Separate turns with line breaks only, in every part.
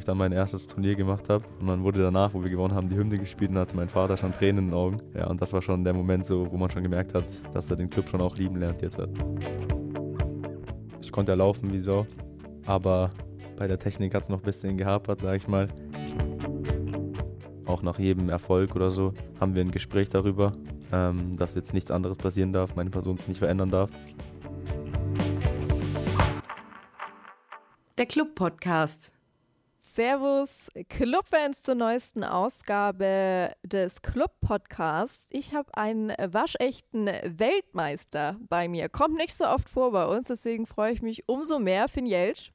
ich dann mein erstes Turnier gemacht habe. Und dann wurde danach, wo wir gewonnen haben, die Hymne gespielt und hatte mein Vater schon Tränen in den Augen. Ja, und das war schon der Moment so, wo man schon gemerkt hat, dass er den Club schon auch lieben lernt jetzt. Ich konnte ja laufen wie so, aber bei der Technik hat es noch ein bisschen gehapert, sage ich mal. Auch nach jedem Erfolg oder so haben wir ein Gespräch darüber, ähm, dass jetzt nichts anderes passieren darf, meine Person sich nicht verändern darf.
Der Club-Podcast.
Servus, Clubfans zur neuesten Ausgabe des Club-Podcasts. Ich habe einen waschechten Weltmeister bei mir. Kommt nicht so oft vor bei uns, deswegen freue ich mich umso mehr, Finn Jelsch.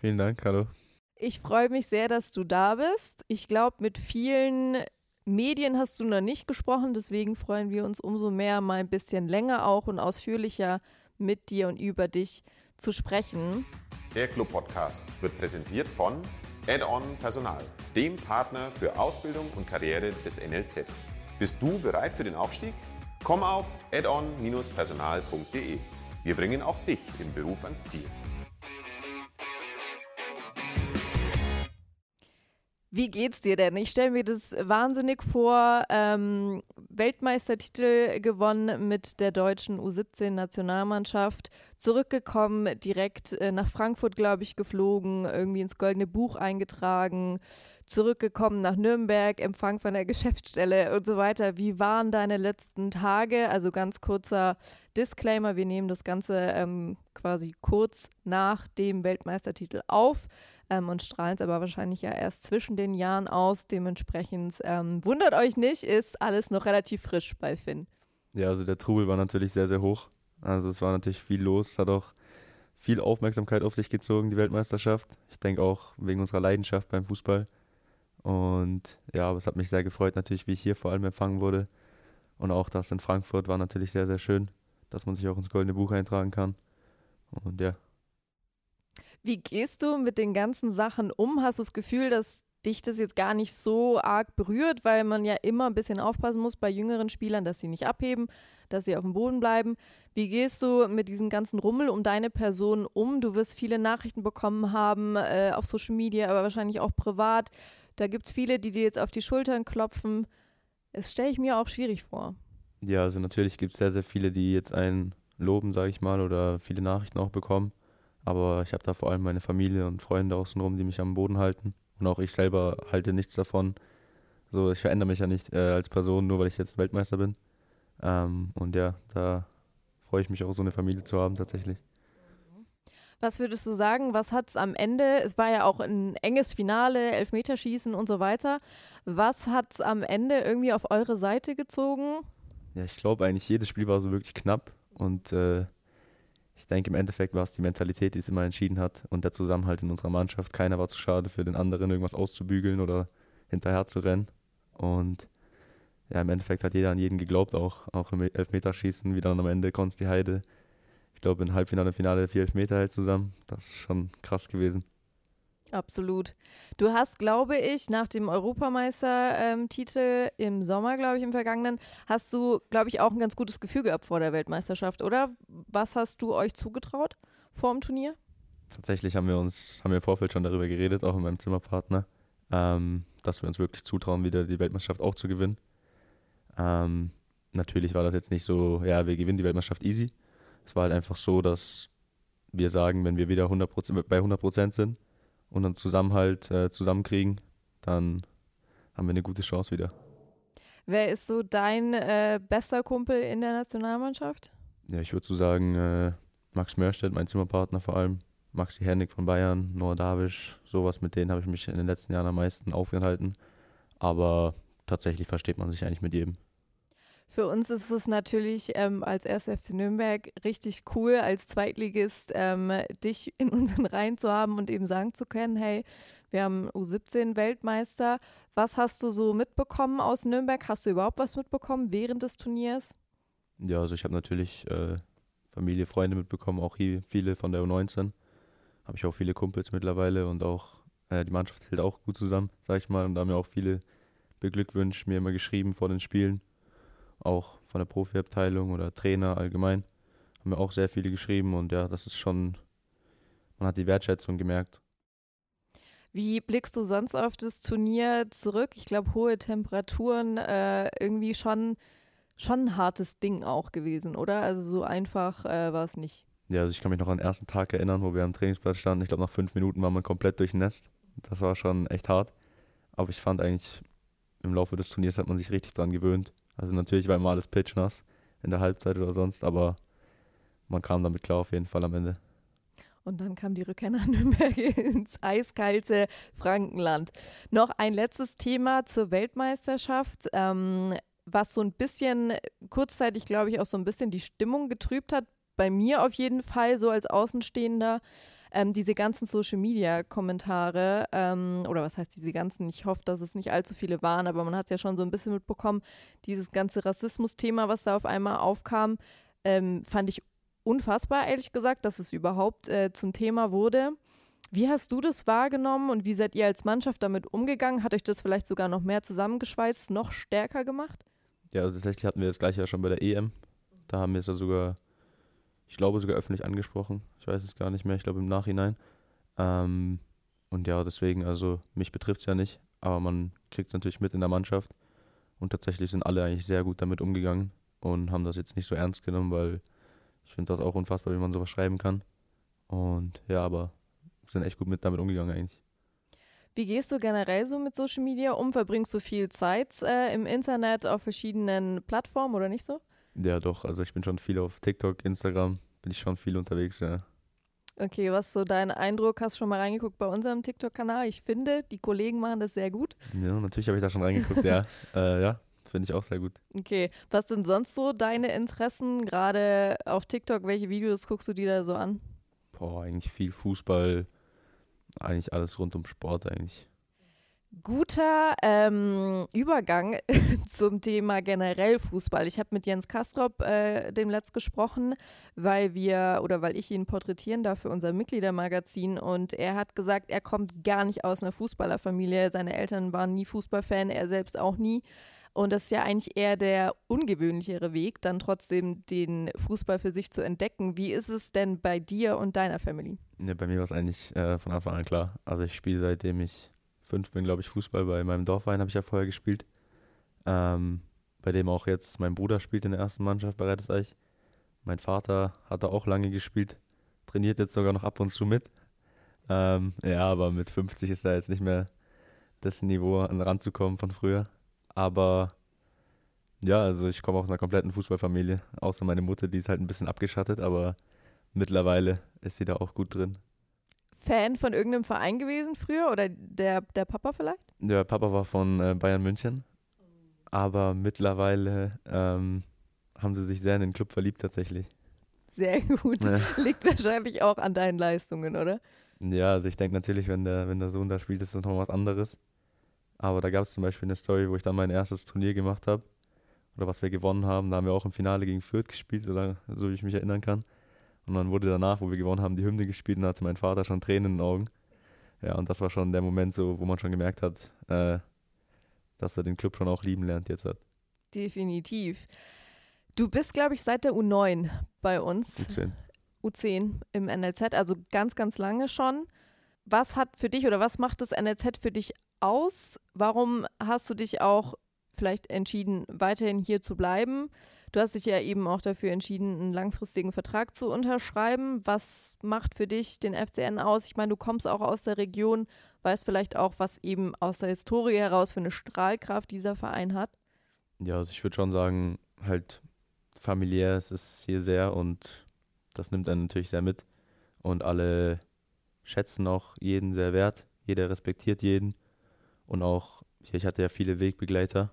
Vielen Dank, hallo.
Ich freue mich sehr, dass du da bist. Ich glaube, mit vielen Medien hast du noch nicht gesprochen, deswegen freuen wir uns umso mehr, mal ein bisschen länger auch und ausführlicher mit dir und über dich zu sprechen.
Der Club Podcast wird präsentiert von Add-on Personal, dem Partner für Ausbildung und Karriere des NLZ. Bist du bereit für den Aufstieg? Komm auf addon-personal.de. Wir bringen auch dich im Beruf ans Ziel.
Wie geht's dir denn? Ich stelle mir das wahnsinnig vor. Ähm, Weltmeistertitel gewonnen mit der deutschen U17-Nationalmannschaft. Zurückgekommen, direkt äh, nach Frankfurt, glaube ich, geflogen, irgendwie ins Goldene Buch eingetragen. Zurückgekommen nach Nürnberg, Empfang von der Geschäftsstelle und so weiter. Wie waren deine letzten Tage? Also ganz kurzer Disclaimer: Wir nehmen das Ganze ähm, quasi kurz nach dem Weltmeistertitel auf ähm, und strahlen es aber wahrscheinlich ja erst zwischen den Jahren aus. Dementsprechend ähm, wundert euch nicht, ist alles noch relativ frisch bei Finn.
Ja, also der Trubel war natürlich sehr, sehr hoch. Also es war natürlich viel los, hat auch viel Aufmerksamkeit auf sich gezogen, die Weltmeisterschaft. Ich denke auch wegen unserer Leidenschaft beim Fußball. Und ja, aber es hat mich sehr gefreut natürlich, wie ich hier vor allem empfangen wurde. Und auch das in Frankfurt war natürlich sehr, sehr schön, dass man sich auch ins Goldene Buch eintragen kann. Und ja,
wie gehst du mit den ganzen Sachen um? Hast du das Gefühl, dass dich das jetzt gar nicht so arg berührt, weil man ja immer ein bisschen aufpassen muss bei jüngeren Spielern, dass sie nicht abheben, dass sie auf dem Boden bleiben. Wie gehst du mit diesem ganzen Rummel um deine Person um? Du wirst viele Nachrichten bekommen haben äh, auf Social Media, aber wahrscheinlich auch privat. Da gibt es viele, die dir jetzt auf die Schultern klopfen. Das stelle ich mir auch schwierig vor.
Ja, also natürlich gibt es sehr, sehr viele, die jetzt einen loben, sage ich mal, oder viele Nachrichten auch bekommen. Aber ich habe da vor allem meine Familie und Freunde außenrum, die mich am Boden halten. Und auch ich selber halte nichts davon. So, ich verändere mich ja nicht äh, als Person, nur weil ich jetzt Weltmeister bin. Ähm, und ja, da freue ich mich auch, so eine Familie zu haben tatsächlich.
Was würdest du sagen, was hat es am Ende, es war ja auch ein enges Finale, Elfmeterschießen und so weiter, was hat es am Ende irgendwie auf eure Seite gezogen?
Ja, ich glaube eigentlich, jedes Spiel war so wirklich knapp und äh, ich denke, im Endeffekt war es die Mentalität, die es immer entschieden hat und der Zusammenhalt in unserer Mannschaft. Keiner war zu schade für den anderen, irgendwas auszubügeln oder hinterher zu rennen. Und ja, im Endeffekt hat jeder an jeden geglaubt, auch, auch im Elfmeterschießen, wie dann am Ende Konsti Heide. Ich glaube, im Halbfinale Finale vier Elfmeter hält zusammen. Das ist schon krass gewesen.
Absolut. Du hast, glaube ich, nach dem Europameistertitel im Sommer, glaube ich, im vergangenen, hast du, glaube ich, auch ein ganz gutes Gefühl gehabt vor der Weltmeisterschaft, oder? Was hast du euch zugetraut vor dem Turnier?
Tatsächlich haben wir uns, haben wir im Vorfeld schon darüber geredet, auch mit meinem Zimmerpartner, ähm, dass wir uns wirklich zutrauen, wieder die Weltmeisterschaft auch zu gewinnen. Ähm, natürlich war das jetzt nicht so, ja, wir gewinnen die Weltmeisterschaft easy. Es war halt einfach so, dass wir sagen, wenn wir wieder 100%, bei 100 Prozent sind, und dann Zusammenhalt äh, zusammenkriegen, dann haben wir eine gute Chance wieder.
Wer ist so dein äh, bester Kumpel in der Nationalmannschaft?
Ja, ich würde so sagen, äh, Max Mörstedt, mein Zimmerpartner vor allem, Maxi Hennig von Bayern, Noah Davisch, sowas, mit denen habe ich mich in den letzten Jahren am meisten aufgehalten. Aber tatsächlich versteht man sich eigentlich mit jedem.
Für uns ist es natürlich ähm, als 1. FC Nürnberg richtig cool, als Zweitligist ähm, dich in unseren Reihen zu haben und eben sagen zu können, hey, wir haben U17-Weltmeister. Was hast du so mitbekommen aus Nürnberg? Hast du überhaupt was mitbekommen während des Turniers?
Ja, also ich habe natürlich äh, Familie, Freunde mitbekommen, auch hier viele von der U19. Habe ich auch viele Kumpels mittlerweile und auch äh, die Mannschaft hält auch gut zusammen, sag ich mal. Und da haben mir auch viele beglückwünscht, mir immer geschrieben vor den Spielen auch von der Profiabteilung oder Trainer allgemein, haben mir auch sehr viele geschrieben und ja, das ist schon, man hat die Wertschätzung gemerkt.
Wie blickst du sonst auf das Turnier zurück? Ich glaube, hohe Temperaturen, äh, irgendwie schon, schon ein hartes Ding auch gewesen, oder? Also so einfach äh, war es nicht.
Ja, also ich kann mich noch an den ersten Tag erinnern, wo wir am Trainingsplatz standen. Ich glaube, nach fünf Minuten war man komplett durchnässt. Das war schon echt hart. Aber ich fand eigentlich, im Laufe des Turniers hat man sich richtig dran gewöhnt. Also natürlich war immer alles pitchnass in der Halbzeit oder sonst, aber man kam damit klar auf jeden Fall am Ende.
Und dann kam die Rückkehr nach Nürnberg ins eiskalte Frankenland. Noch ein letztes Thema zur Weltmeisterschaft, ähm, was so ein bisschen kurzzeitig, glaube ich, auch so ein bisschen die Stimmung getrübt hat. Bei mir auf jeden Fall, so als Außenstehender. Ähm, diese ganzen Social-Media-Kommentare, ähm, oder was heißt diese ganzen, ich hoffe, dass es nicht allzu viele waren, aber man hat es ja schon so ein bisschen mitbekommen, dieses ganze Rassismus-Thema, was da auf einmal aufkam, ähm, fand ich unfassbar, ehrlich gesagt, dass es überhaupt äh, zum Thema wurde. Wie hast du das wahrgenommen und wie seid ihr als Mannschaft damit umgegangen? Hat euch das vielleicht sogar noch mehr zusammengeschweißt, noch stärker gemacht?
Ja, also tatsächlich hatten wir das gleiche ja schon bei der EM. Da haben wir es ja sogar, ich glaube, sogar öffentlich angesprochen. Ich weiß es gar nicht mehr, ich glaube im Nachhinein. Ähm, und ja, deswegen, also mich betrifft es ja nicht, aber man kriegt es natürlich mit in der Mannschaft. Und tatsächlich sind alle eigentlich sehr gut damit umgegangen und haben das jetzt nicht so ernst genommen, weil ich finde das auch unfassbar, wie man sowas schreiben kann. Und ja, aber sind echt gut mit damit umgegangen eigentlich.
Wie gehst du generell so mit Social Media um? Verbringst du viel Zeit äh, im Internet auf verschiedenen Plattformen oder nicht so?
Ja, doch. Also ich bin schon viel auf TikTok, Instagram, bin ich schon viel unterwegs, ja.
Okay, was so dein Eindruck? Hast du schon mal reingeguckt bei unserem TikTok-Kanal? Ich finde, die Kollegen machen das sehr gut.
Ja, natürlich habe ich da schon reingeguckt, ja. Äh, ja, Finde ich auch sehr gut.
Okay. Was sind sonst so deine Interessen? Gerade auf TikTok, welche Videos guckst du dir da so an?
Boah, eigentlich viel Fußball. Eigentlich alles rund um Sport eigentlich.
Guter ähm, Übergang zum Thema generell Fußball. Ich habe mit Jens Kastrop äh, dem Letzt gesprochen, weil wir oder weil ich ihn porträtieren darf für unser Mitgliedermagazin und er hat gesagt, er kommt gar nicht aus einer Fußballerfamilie. Seine Eltern waren nie Fußballfan, er selbst auch nie. Und das ist ja eigentlich eher der ungewöhnlichere Weg, dann trotzdem den Fußball für sich zu entdecken. Wie ist es denn bei dir und deiner Family?
Ja, bei mir war es eigentlich äh, von Anfang an klar. Also ich spiele seitdem ich fünf bin, glaube ich, Fußball. Bei meinem Dorfverein habe ich ja vorher gespielt. Ähm, bei dem auch jetzt mein Bruder spielt in der ersten Mannschaft bei Retteseich. Mein Vater hat da auch lange gespielt, trainiert jetzt sogar noch ab und zu mit. Ähm, ja, aber mit 50 ist da jetzt nicht mehr das Niveau an ranzukommen von früher. Aber ja, also ich komme aus einer kompletten Fußballfamilie, außer meine Mutter, die ist halt ein bisschen abgeschattet, aber mittlerweile ist sie da auch gut drin.
Fan von irgendeinem Verein gewesen früher oder der, der Papa vielleicht?
Der Papa war von äh, Bayern München, aber mittlerweile ähm, haben sie sich sehr in den Club verliebt tatsächlich.
Sehr gut. Ja. Liegt wahrscheinlich auch an deinen Leistungen, oder?
Ja, also ich denke natürlich, wenn der, wenn der Sohn da spielt, ist das noch was anderes. Aber da gab es zum Beispiel eine Story, wo ich dann mein erstes Turnier gemacht habe. Oder was wir gewonnen haben. Da haben wir auch im Finale gegen Fürth gespielt, so, so wie ich mich erinnern kann. Und dann wurde danach, wo wir gewonnen haben, die Hymne gespielt und hatte mein Vater schon Tränen in den Augen. Ja, und das war schon der Moment, so, wo man schon gemerkt hat, äh, dass er den Club schon auch lieben lernt jetzt hat.
Definitiv. Du bist, glaube ich, seit der U9 bei uns.
U10.
U10 im NLZ, also ganz, ganz lange schon. Was hat für dich oder was macht das NLZ für dich aus? Warum hast du dich auch vielleicht entschieden, weiterhin hier zu bleiben? Du hast dich ja eben auch dafür entschieden, einen langfristigen Vertrag zu unterschreiben. Was macht für dich den FCN aus? Ich meine, du kommst auch aus der Region, weißt vielleicht auch, was eben aus der Historie heraus für eine Strahlkraft dieser Verein hat.
Ja, also ich würde schon sagen, halt familiär ist es hier sehr und das nimmt einen natürlich sehr mit. Und alle schätzen auch jeden sehr wert. Jeder respektiert jeden. Und auch, ich hatte ja viele Wegbegleiter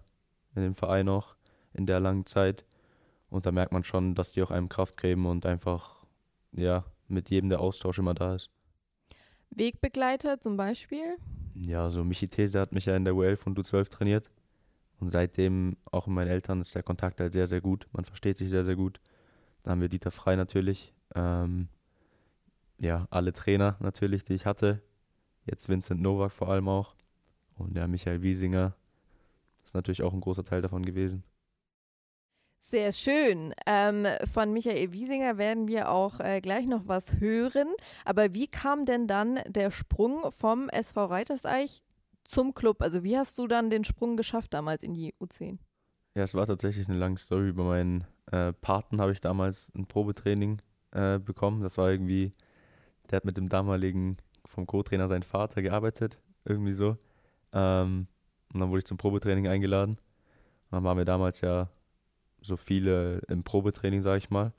in dem Verein auch in der langen Zeit. Und da merkt man schon, dass die auch einem Kraft geben und einfach, ja, mit jedem der Austausch immer da ist.
Wegbegleiter zum Beispiel?
Ja, so Michi These hat mich ja in der U11 und U12 trainiert. Und seitdem, auch mit meinen Eltern, ist der Kontakt halt sehr, sehr gut. Man versteht sich sehr, sehr gut. Dann haben wir Dieter Frei natürlich. Ähm, ja, alle Trainer natürlich, die ich hatte. Jetzt Vincent Novak vor allem auch. Und der Michael Wiesinger ist natürlich auch ein großer Teil davon gewesen.
Sehr schön. Ähm, von Michael Wiesinger werden wir auch äh, gleich noch was hören. Aber wie kam denn dann der Sprung vom SV Reiterseich zum Club? Also wie hast du dann den Sprung geschafft damals in die U10?
Ja, es war tatsächlich eine lange Story. Über meinen äh, Paten habe ich damals ein Probetraining äh, bekommen. Das war irgendwie, der hat mit dem damaligen vom Co-Trainer sein Vater gearbeitet, irgendwie so. Ähm, und dann wurde ich zum Probetraining eingeladen. Und dann waren wir damals ja so viele im Probetraining, sage ich mal,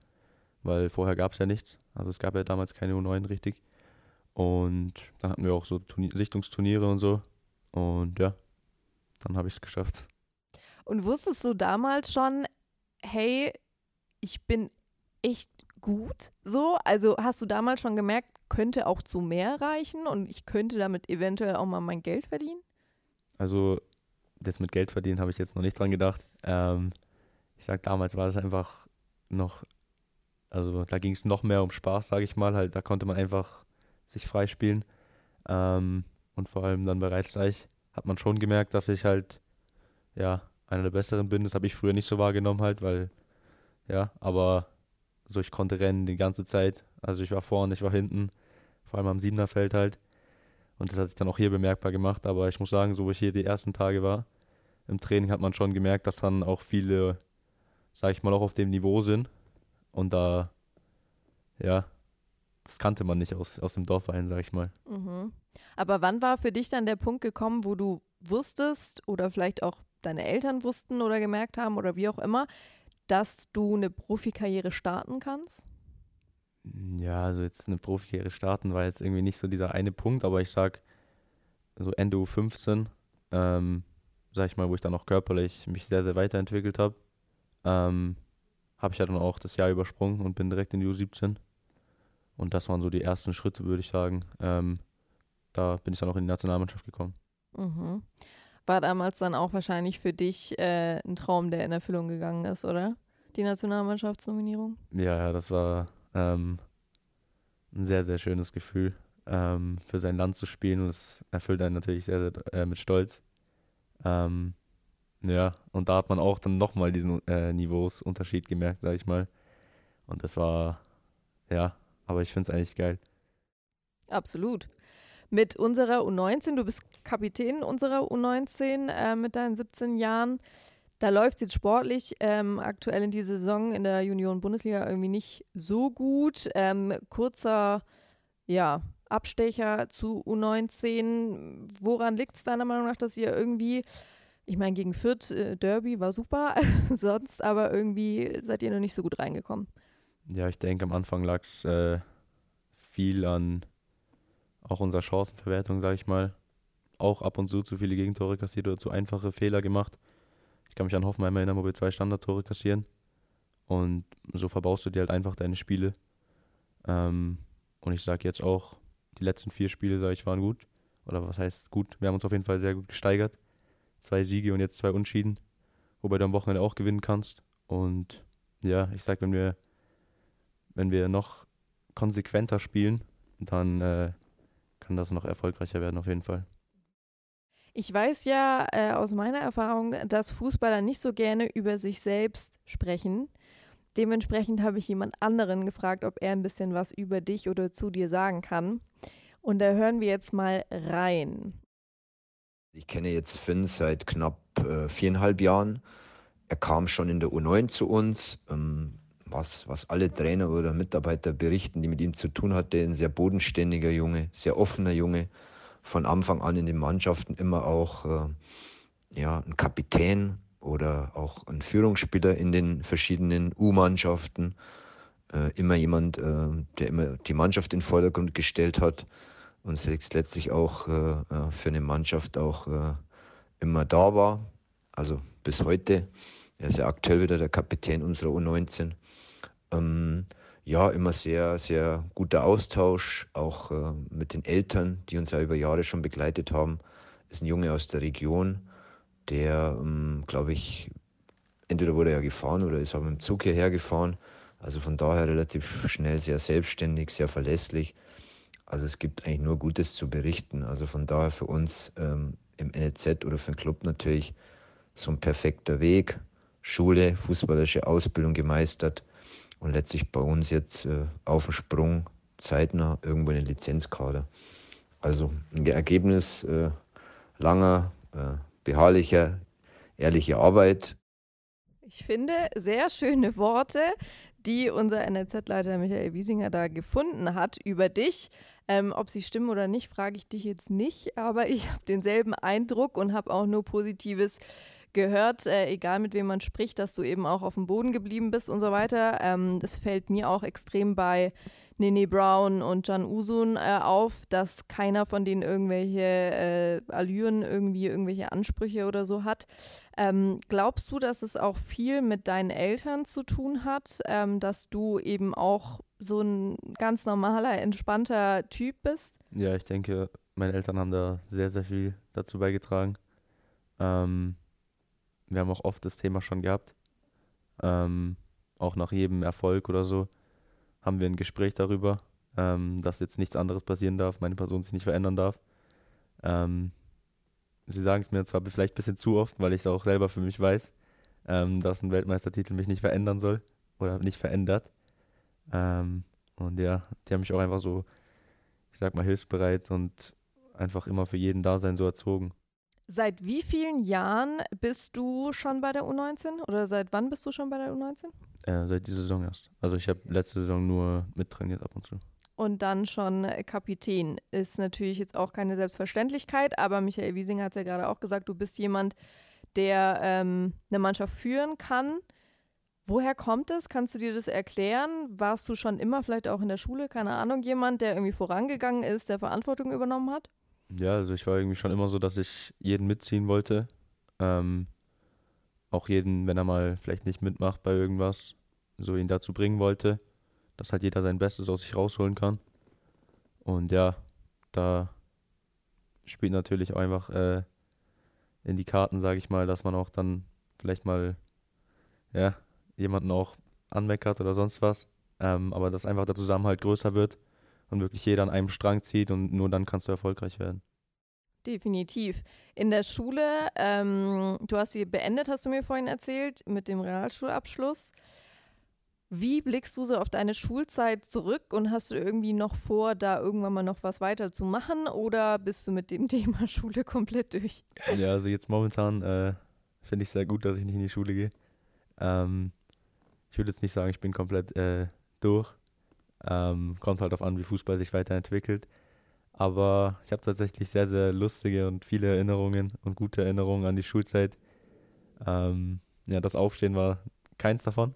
weil vorher gab es ja nichts. Also es gab ja damals keine U9 richtig. Und dann hatten wir auch so Turnier Sichtungsturniere und so. Und ja, dann habe ich es geschafft.
Und wusstest du damals schon, hey, ich bin echt gut so? Also hast du damals schon gemerkt, könnte auch zu mehr reichen und ich könnte damit eventuell auch mal mein Geld verdienen?
Also jetzt mit Geld verdienen habe ich jetzt noch nicht dran gedacht. Ähm, ich sag, damals war das einfach noch, also da ging es noch mehr um Spaß, sage ich mal. Halt, da konnte man einfach sich freispielen. Ähm, und vor allem dann bei Reizreich hat man schon gemerkt, dass ich halt, ja, einer der Besseren bin. Das habe ich früher nicht so wahrgenommen halt, weil, ja, aber so ich konnte rennen die ganze Zeit. Also ich war vorne, ich war hinten, vor allem am Siebenerfeld halt. Und das hat sich dann auch hier bemerkbar gemacht. Aber ich muss sagen, so wo ich hier die ersten Tage war, im Training hat man schon gemerkt, dass dann auch viele sag ich mal, auch auf dem Niveau sind. Und da, ja, das kannte man nicht aus, aus dem Dorfverein, sag ich mal.
Mhm. Aber wann war für dich dann der Punkt gekommen, wo du wusstest oder vielleicht auch deine Eltern wussten oder gemerkt haben oder wie auch immer, dass du eine Profikarriere starten kannst?
Ja, also jetzt eine Profikarriere starten war jetzt irgendwie nicht so dieser eine Punkt, aber ich sag so Ende U15, ähm, sag ich mal, wo ich dann auch körperlich mich sehr, sehr weiterentwickelt habe ähm, habe ich ja dann auch das Jahr übersprungen und bin direkt in die U17. Und das waren so die ersten Schritte, würde ich sagen. Ähm, da bin ich dann auch in die Nationalmannschaft gekommen.
Mhm. War damals dann auch wahrscheinlich für dich äh, ein Traum, der in Erfüllung gegangen ist, oder? Die Nationalmannschaftsnominierung?
Ja, ja, das war ähm, ein sehr, sehr schönes Gefühl, ähm, für sein Land zu spielen. Und das erfüllt einen natürlich sehr, sehr äh, mit Stolz. Ähm, ja, und da hat man auch dann nochmal diesen äh, Niveausunterschied gemerkt, sag ich mal. Und das war, ja, aber ich finde es eigentlich geil.
Absolut. Mit unserer U19, du bist Kapitän unserer U19 äh, mit deinen 17 Jahren. Da läuft es jetzt sportlich ähm, aktuell in dieser Saison in der Junioren-Bundesliga irgendwie nicht so gut. Ähm, kurzer, ja, Abstecher zu U19. Woran liegt es deiner Meinung nach, dass ihr irgendwie ich meine, gegen Fürth äh, Derby war super, sonst aber irgendwie seid ihr noch nicht so gut reingekommen.
Ja, ich denke, am Anfang lag es äh, viel an auch unserer Chancenverwertung, sage ich mal. Auch ab und zu zu viele Gegentore kassiert oder zu einfache Fehler gemacht. Ich kann mich an Hoffenheim erinnern, wo wir zwei Standardtore kassieren. Und so verbaust du dir halt einfach deine Spiele. Ähm, und ich sage jetzt auch, die letzten vier Spiele, sage ich, waren gut. Oder was heißt gut? Wir haben uns auf jeden Fall sehr gut gesteigert zwei Siege und jetzt zwei Unschieden, wobei du am Wochenende auch gewinnen kannst. Und ja, ich sag, wenn wir, wenn wir noch konsequenter spielen, dann äh, kann das noch erfolgreicher werden, auf jeden Fall.
Ich weiß ja äh, aus meiner Erfahrung, dass Fußballer nicht so gerne über sich selbst sprechen. Dementsprechend habe ich jemand anderen gefragt, ob er ein bisschen was über dich oder zu dir sagen kann. Und da hören wir jetzt mal rein.
Ich kenne jetzt Finn seit knapp äh, viereinhalb Jahren. Er kam schon in der U9 zu uns. Ähm, was, was alle Trainer oder Mitarbeiter berichten, die mit ihm zu tun hatten, ein sehr bodenständiger Junge, sehr offener Junge. Von Anfang an in den Mannschaften immer auch äh, ja, ein Kapitän oder auch ein Führungsspieler in den verschiedenen U-Mannschaften. Äh, immer jemand, äh, der immer die Mannschaft in den Vordergrund gestellt hat und sich letztlich auch äh, äh, für eine Mannschaft auch äh, immer da war. Also bis heute. Er ist ja aktuell wieder der Kapitän unserer U19. Ähm, ja, immer sehr, sehr guter Austausch, auch äh, mit den Eltern, die uns ja über Jahre schon begleitet haben. Ist ein Junge aus der Region, der, ähm, glaube ich, entweder wurde er gefahren oder ist auch mit dem Zug hierher gefahren. Also von daher relativ schnell sehr selbstständig, sehr verlässlich. Also es gibt eigentlich nur Gutes zu berichten. Also von daher für uns ähm, im NEZ oder für den Club natürlich so ein perfekter Weg. Schule, fußballische Ausbildung gemeistert und letztlich bei uns jetzt äh, auf dem Sprung zeitnah irgendwo in den Lizenzkader. Also ein Ergebnis äh, langer, äh, beharrlicher, ehrlicher Arbeit.
Ich finde sehr schöne Worte, die unser NLZ-Leiter Michael Wiesinger da gefunden hat über dich. Ähm, ob sie stimmen oder nicht, frage ich dich jetzt nicht, aber ich habe denselben Eindruck und habe auch nur Positives gehört, äh, egal mit wem man spricht, dass du eben auch auf dem Boden geblieben bist und so weiter. Ähm, das fällt mir auch extrem bei Nene Brown und Jan Usun äh, auf, dass keiner von denen irgendwelche äh, Allüren, irgendwie irgendwelche Ansprüche oder so hat. Ähm, glaubst du, dass es auch viel mit deinen Eltern zu tun hat, ähm, dass du eben auch so ein ganz normaler, entspannter Typ bist?
Ja, ich denke, meine Eltern haben da sehr, sehr viel dazu beigetragen. Ähm, wir haben auch oft das Thema schon gehabt. Ähm, auch nach jedem Erfolg oder so haben wir ein Gespräch darüber, ähm, dass jetzt nichts anderes passieren darf, meine Person sich nicht verändern darf. Ähm, sie sagen es mir zwar vielleicht ein bisschen zu oft, weil ich es auch selber für mich weiß, ähm, dass ein Weltmeistertitel mich nicht verändern soll oder nicht verändert. Ähm, und ja, die haben mich auch einfach so, ich sag mal, hilfsbereit und einfach immer für jeden da sein so erzogen.
Seit wie vielen Jahren bist du schon bei der U19 oder seit wann bist du schon bei der U19?
Äh, seit dieser Saison erst. Also ich habe letzte Saison nur mittrainiert ab und zu.
Und dann schon Kapitän. Ist natürlich jetzt auch keine Selbstverständlichkeit, aber Michael Wiesinger hat es ja gerade auch gesagt, du bist jemand, der ähm, eine Mannschaft führen kann. Woher kommt es? Kannst du dir das erklären? Warst du schon immer vielleicht auch in der Schule, keine Ahnung, jemand, der irgendwie vorangegangen ist, der Verantwortung übernommen hat?
Ja, also ich war irgendwie schon immer so, dass ich jeden mitziehen wollte. Ähm, auch jeden, wenn er mal vielleicht nicht mitmacht bei irgendwas, so ihn dazu bringen wollte, dass halt jeder sein Bestes aus sich rausholen kann. Und ja, da spielt natürlich auch einfach äh, in die Karten, sage ich mal, dass man auch dann vielleicht mal ja, jemanden auch anmeckert oder sonst was. Ähm, aber dass einfach der Zusammenhalt größer wird und wirklich jeder an einem Strang zieht und nur dann kannst du erfolgreich werden.
Definitiv. In der Schule, ähm, du hast sie beendet, hast du mir vorhin erzählt, mit dem Realschulabschluss. Wie blickst du so auf deine Schulzeit zurück und hast du irgendwie noch vor, da irgendwann mal noch was weiter zu machen oder bist du mit dem Thema Schule komplett durch?
Ja, also jetzt momentan äh, finde ich sehr gut, dass ich nicht in die Schule gehe. Ähm, ich würde jetzt nicht sagen, ich bin komplett äh, durch. Ähm, kommt halt darauf an, wie Fußball sich weiterentwickelt. Aber ich habe tatsächlich sehr, sehr lustige und viele Erinnerungen und gute Erinnerungen an die Schulzeit. Ähm, ja, das Aufstehen war keins davon.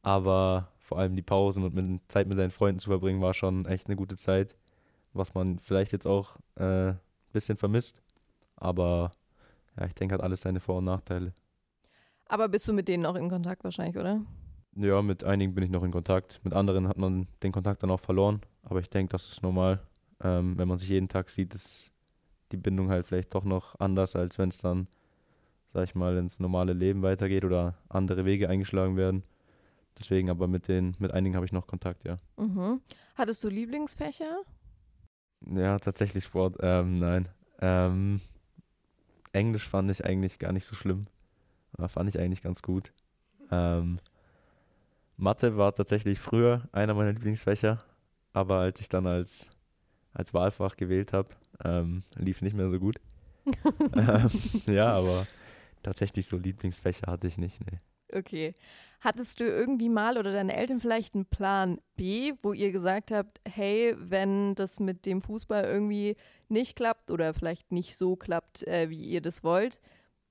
Aber vor allem die Pausen und mit, Zeit mit seinen Freunden zu verbringen, war schon echt eine gute Zeit. Was man vielleicht jetzt auch ein äh, bisschen vermisst. Aber ja, ich denke, hat alles seine Vor- und Nachteile.
Aber bist du mit denen noch in Kontakt wahrscheinlich, oder?
Ja, mit einigen bin ich noch in Kontakt. Mit anderen hat man den Kontakt dann auch verloren. Aber ich denke, das ist normal. Ähm, wenn man sich jeden Tag sieht, ist die Bindung halt vielleicht doch noch anders, als wenn es dann, sag ich mal, ins normale Leben weitergeht oder andere Wege eingeschlagen werden. Deswegen aber mit den, mit einigen habe ich noch Kontakt, ja.
Mhm. Hattest du Lieblingsfächer?
Ja, tatsächlich Sport. Ähm, nein. Ähm, Englisch fand ich eigentlich gar nicht so schlimm. Aber fand ich eigentlich ganz gut. Ähm, Mathe war tatsächlich früher einer meiner Lieblingsfächer, aber als ich dann als, als Wahlfach gewählt habe, ähm, lief es nicht mehr so gut. ähm, ja, aber tatsächlich so Lieblingsfächer hatte ich nicht, nee.
Okay. Hattest du irgendwie mal oder deine Eltern vielleicht einen Plan B, wo ihr gesagt habt, hey, wenn das mit dem Fußball irgendwie nicht klappt oder vielleicht nicht so klappt, äh, wie ihr das wollt,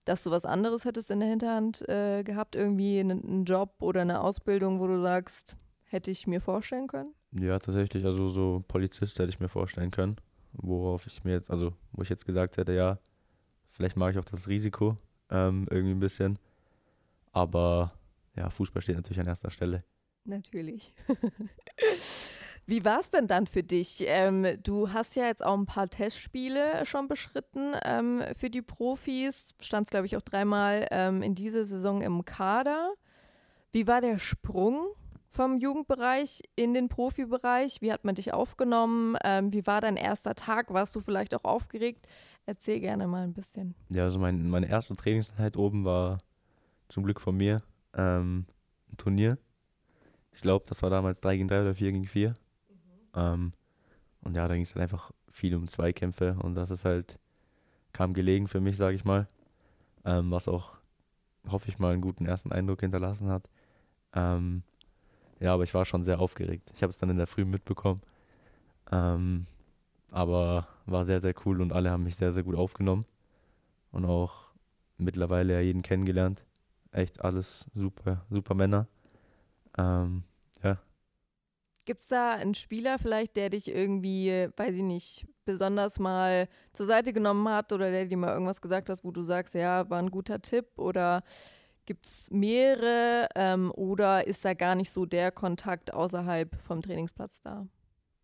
dass du was anderes hättest in der Hinterhand äh, gehabt, irgendwie einen, einen Job oder eine Ausbildung, wo du sagst, hätte ich mir vorstellen können?
Ja, tatsächlich. Also so Polizist hätte ich mir vorstellen können, worauf ich mir jetzt, also wo ich jetzt gesagt hätte, ja, vielleicht mag ich auch das Risiko ähm, irgendwie ein bisschen. Aber ja, Fußball steht natürlich an erster Stelle.
Natürlich. Wie war es denn dann für dich? Ähm, du hast ja jetzt auch ein paar Testspiele schon beschritten ähm, für die Profis. Standst, glaube ich, auch dreimal ähm, in dieser Saison im Kader. Wie war der Sprung vom Jugendbereich in den Profibereich? Wie hat man dich aufgenommen? Ähm, wie war dein erster Tag? Warst du vielleicht auch aufgeregt? Erzähl gerne mal ein bisschen.
Ja, also mein, meine erste Trainingseinheit oben war zum Glück von mir, ähm, ein Turnier. Ich glaube, das war damals 3 gegen 3 oder 4 gegen 4. Ähm, und ja, da ging es halt einfach viel um Zweikämpfe und das ist halt, kam gelegen für mich, sage ich mal. Ähm, was auch, hoffe ich mal, einen guten ersten Eindruck hinterlassen hat. Ähm, ja, aber ich war schon sehr aufgeregt. Ich habe es dann in der Früh mitbekommen. Ähm, aber war sehr, sehr cool und alle haben mich sehr, sehr gut aufgenommen. Und auch mittlerweile ja jeden kennengelernt. Echt alles super, super Männer. Ähm, ja.
Gibt es da einen Spieler vielleicht, der dich irgendwie, weiß ich nicht, besonders mal zur Seite genommen hat oder der dir mal irgendwas gesagt hat, wo du sagst, ja, war ein guter Tipp oder gibt es mehrere ähm, oder ist da gar nicht so der Kontakt außerhalb vom Trainingsplatz da?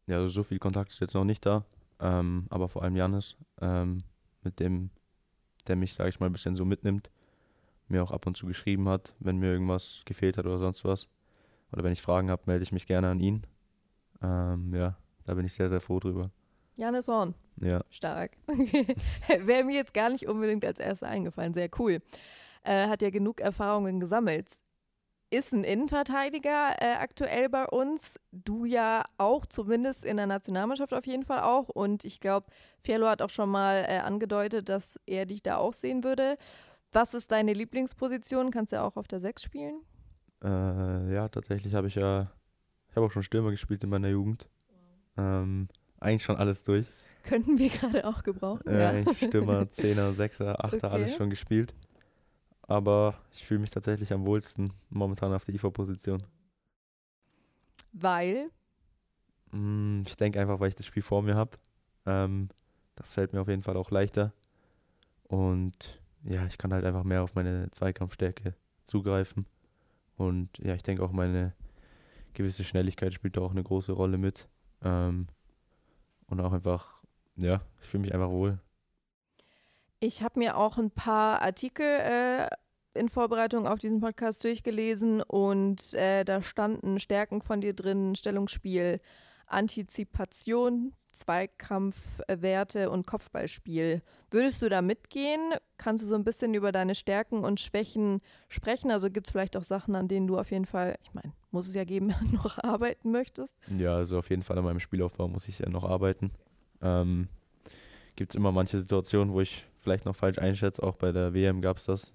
Ja, also so viel Kontakt ist jetzt noch nicht da, ähm, aber vor allem Janis, ähm, mit dem, der mich, sage ich mal, ein bisschen so mitnimmt, mir auch ab und zu geschrieben hat, wenn mir irgendwas gefehlt hat oder sonst was. Oder wenn ich Fragen habe, melde ich mich gerne an ihn. Ähm, ja, da bin ich sehr, sehr froh drüber.
Janis Horn.
Ja.
Stark. Wäre mir jetzt gar nicht unbedingt als erster eingefallen. Sehr cool. Äh, hat ja genug Erfahrungen gesammelt. Ist ein Innenverteidiger äh, aktuell bei uns. Du ja auch, zumindest in der Nationalmannschaft auf jeden Fall auch. Und ich glaube, Fialo hat auch schon mal äh, angedeutet, dass er dich da auch sehen würde. Was ist deine Lieblingsposition? Kannst du ja auch auf der 6 spielen?
Äh, ja, tatsächlich habe ich ja, ich habe auch schon Stürmer gespielt in meiner Jugend. Ähm, eigentlich schon alles durch.
Könnten wir gerade auch gebrauchen.
Äh,
ja.
Stürmer, Zehner, Sechser, Achter,
Okay.
alles schon gespielt. Aber ich fühle mich tatsächlich am wohlsten momentan auf der IV-Position.
Weil,
Mm, Ich denke einfach, weil ich das Spiel vor mir habe. Ähm, das fällt mir auf jeden Fall auch leichter. Und ja, ich kann halt einfach mehr auf meine Zweikampfstärke zugreifen. Und ja, ich denke auch meine gewisse Schnelligkeit spielt da auch eine große Rolle mit. Ähm, und auch einfach, ja, ich fühle mich einfach wohl.
Ich habe mir auch ein paar Artikel äh, in Vorbereitung auf diesen Podcast durchgelesen und äh, da standen Stärken von dir drin, Stellungsspiel, Antizipation, Zweikampfwerte und Kopfballspiel. Würdest du da mitgehen? Kannst du so ein bisschen über deine Stärken und Schwächen sprechen? Also gibt es vielleicht auch Sachen, an denen du auf jeden Fall, ich meine, muss es ja geben, noch arbeiten möchtest?
Ja, also auf jeden Fall an meinem Spielaufbau muss ich ja noch arbeiten. Ähm, Gibt es immer manche Situationen, wo ich vielleicht noch falsch einschätze. Auch bei der WM gab es das.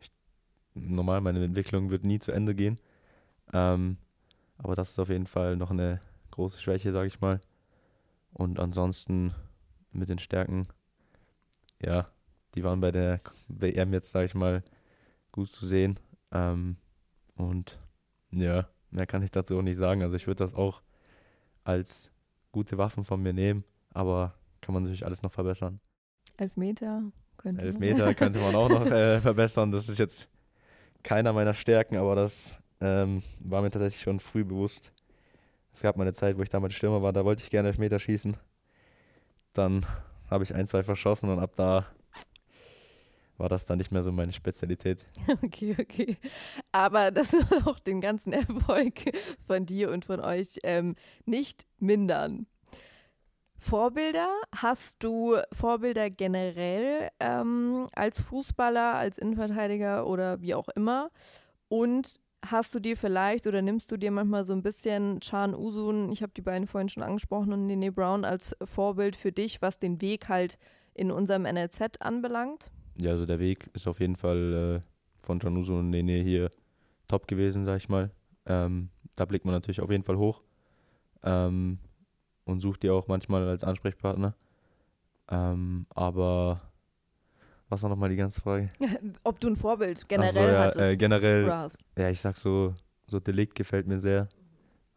Ich, normal, meine Entwicklung wird nie zu Ende gehen. Ähm, aber das ist auf jeden Fall noch eine große Schwäche, sage ich mal. Und ansonsten mit den Stärken, ja, die waren bei der WM jetzt, sage ich mal, gut zu sehen. Ähm, und ja, mehr kann ich dazu auch nicht sagen. Also ich würde das auch als gute Waffen von mir nehmen, aber kann man natürlich alles noch verbessern.
Elfmeter könnte man.
Elfmeter könnte man auch noch äh, verbessern. Das ist jetzt keiner meiner Stärken, aber das ähm, war mir tatsächlich schon früh bewusst. Es gab mal eine Zeit, wo ich damals Stürmer war, da wollte ich gerne Elfmeter schießen. Dann habe ich ein, zwei verschossen und ab da war das dann nicht mehr so meine Spezialität.
Okay, okay. Aber das soll auch den ganzen Erfolg von dir und von euch ähm, nicht mindern. Vorbilder? Hast du Vorbilder generell ähm, als Fußballer, als Innenverteidiger oder wie auch immer? Und hast du dir vielleicht oder nimmst du dir manchmal so ein bisschen Chan Usun, ich habe die beiden vorhin schon angesprochen, und Nene Brown als Vorbild für dich, was den Weg halt in unserem NLZ anbelangt?
Ja, also der Weg ist auf jeden Fall äh, von Januso und Nene hier top gewesen, sag ich mal. Ähm, da blickt man natürlich auf jeden Fall hoch ähm, und sucht die auch manchmal als Ansprechpartner. Ähm, aber was war nochmal die ganze Frage?
Ob du ein Vorbild generell
so, ja,
hattest
äh, generell,
oder hast?
ja, ich sag so, so Delikt gefällt mir sehr.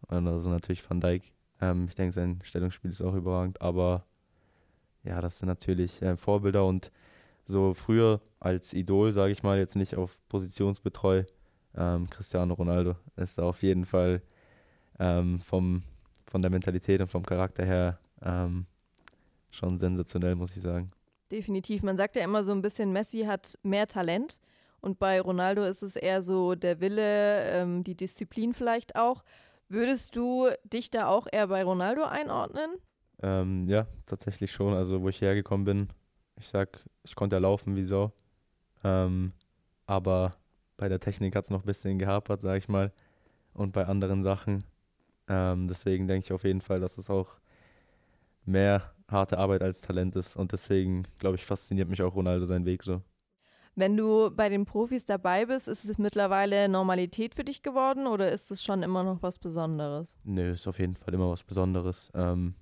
Und also natürlich Van Dijk. Ähm, ich denke, sein Stellungsspiel ist auch überragend, aber ja, das sind natürlich äh, Vorbilder und so früher als Idol, sage ich mal, jetzt nicht auf positionsbetreu, ähm, Cristiano Ronaldo ist da auf jeden Fall ähm, vom, von der Mentalität und vom Charakter her ähm, schon sensationell, muss ich sagen.
Definitiv. Man sagt ja immer so ein bisschen, Messi hat mehr Talent. Und bei Ronaldo ist es eher so der Wille, ähm, die Disziplin vielleicht auch. Würdest du dich da auch eher bei Ronaldo einordnen?
Ähm, ja, tatsächlich schon. Also, wo ich hergekommen bin, ich sag, ich konnte ja laufen wie so. Ähm, aber bei der Technik hat es noch ein bisschen gehapert, sage ich mal, und bei anderen Sachen. Ähm, deswegen denke ich auf jeden Fall, dass es auch mehr harte Arbeit als Talent ist. Und deswegen, glaube ich, fasziniert mich auch Ronaldo sein Weg so.
Wenn du bei den Profis dabei bist, ist es mittlerweile Normalität für dich geworden oder ist es schon immer noch was Besonderes?
Nö, ist auf jeden Fall immer was Besonderes. Ähm,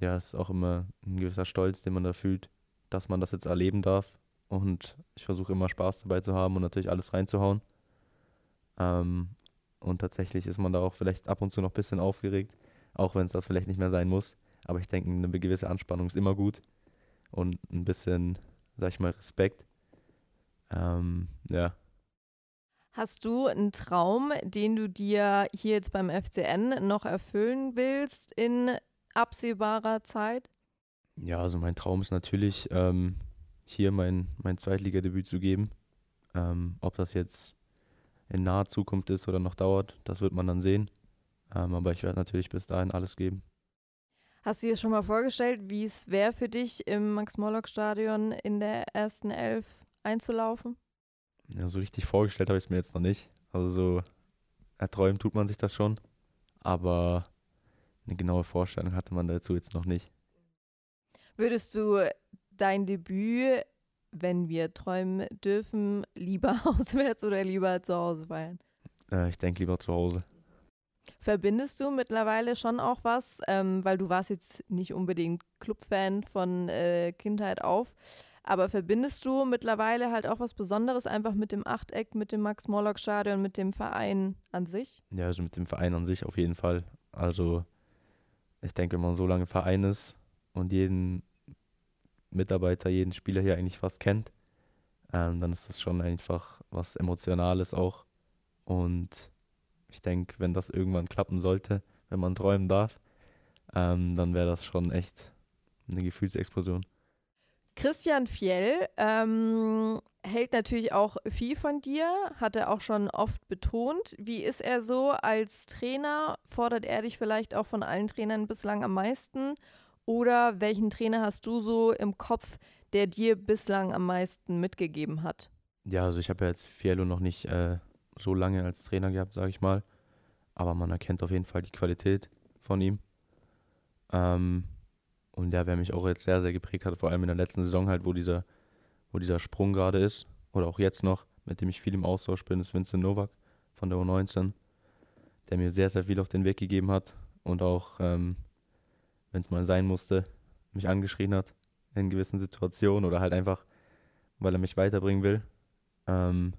ja, es ist auch immer ein gewisser Stolz, den man da fühlt, dass man das jetzt erleben darf. Und ich versuche immer Spaß dabei zu haben und natürlich alles reinzuhauen. Ähm, und tatsächlich ist man da auch vielleicht ab und zu noch ein bisschen aufgeregt, auch wenn es das vielleicht nicht mehr sein muss. Aber ich denke, eine gewisse Anspannung ist immer gut und ein bisschen, sag ich mal, Respekt. Ähm, ja.
Hast du einen Traum, den du dir hier jetzt beim FCN noch erfüllen willst in absehbarer Zeit?
Ja, also mein Traum ist natürlich, ähm, hier mein, mein Zweitligadebüt zu geben. Ähm, ob das jetzt in naher Zukunft ist oder noch dauert, das wird man dann sehen. Ähm, aber ich werde natürlich bis dahin alles geben.
Hast du dir schon mal vorgestellt, wie es wäre für dich im Max-Morlock-Stadion in der ersten Elf einzulaufen?
Ja, so richtig vorgestellt habe ich es mir jetzt noch nicht. Also so erträumen tut man sich das schon, aber eine genaue Vorstellung hatte man dazu jetzt noch nicht.
Würdest du dein Debüt, wenn wir träumen dürfen, lieber auswärts oder lieber zu Hause feiern?
Äh, ich denke lieber zu Hause.
Verbindest du mittlerweile schon auch was, ähm, weil du warst jetzt nicht unbedingt Clubfan von äh, Kindheit auf, aber verbindest du mittlerweile halt auch was Besonderes einfach mit dem Achteck, mit dem Max-Morlock-Stadion, mit dem Verein an sich?
Ja, also mit dem Verein an sich auf jeden Fall. Also ich denke, wenn man so lange Verein ist und jeden Mitarbeiter, jeden Spieler hier eigentlich fast kennt, ähm, dann ist das schon einfach was Emotionales auch. Und ich denke, wenn das irgendwann klappen sollte, wenn man träumen darf, ähm, dann wäre das schon echt eine Gefühlsexplosion.
Christian Fjell ähm, hält natürlich auch viel von dir, hat er auch schon oft betont. Wie ist er so als Trainer? Fordert er dich vielleicht auch von allen Trainern bislang am meisten? Oder welchen Trainer hast du so im Kopf, der dir bislang am meisten mitgegeben hat?
Ja, also ich habe ja jetzt Fiello noch nicht äh, so lange als Trainer gehabt, sage ich mal. Aber man erkennt auf jeden Fall die Qualität von ihm. Ähm, und ja, wer mich auch jetzt sehr, sehr geprägt hat, vor allem in der letzten Saison halt, wo dieser, wo dieser Sprung gerade ist, oder auch jetzt noch, mit dem ich viel im Austausch bin, ist Vincent Novak von der U19, der mir sehr, sehr viel auf den Weg gegeben hat und auch, ähm, wenn es mal sein musste, mich angeschrien hat in gewissen Situationen oder halt einfach, weil er mich weiterbringen will. Ähm,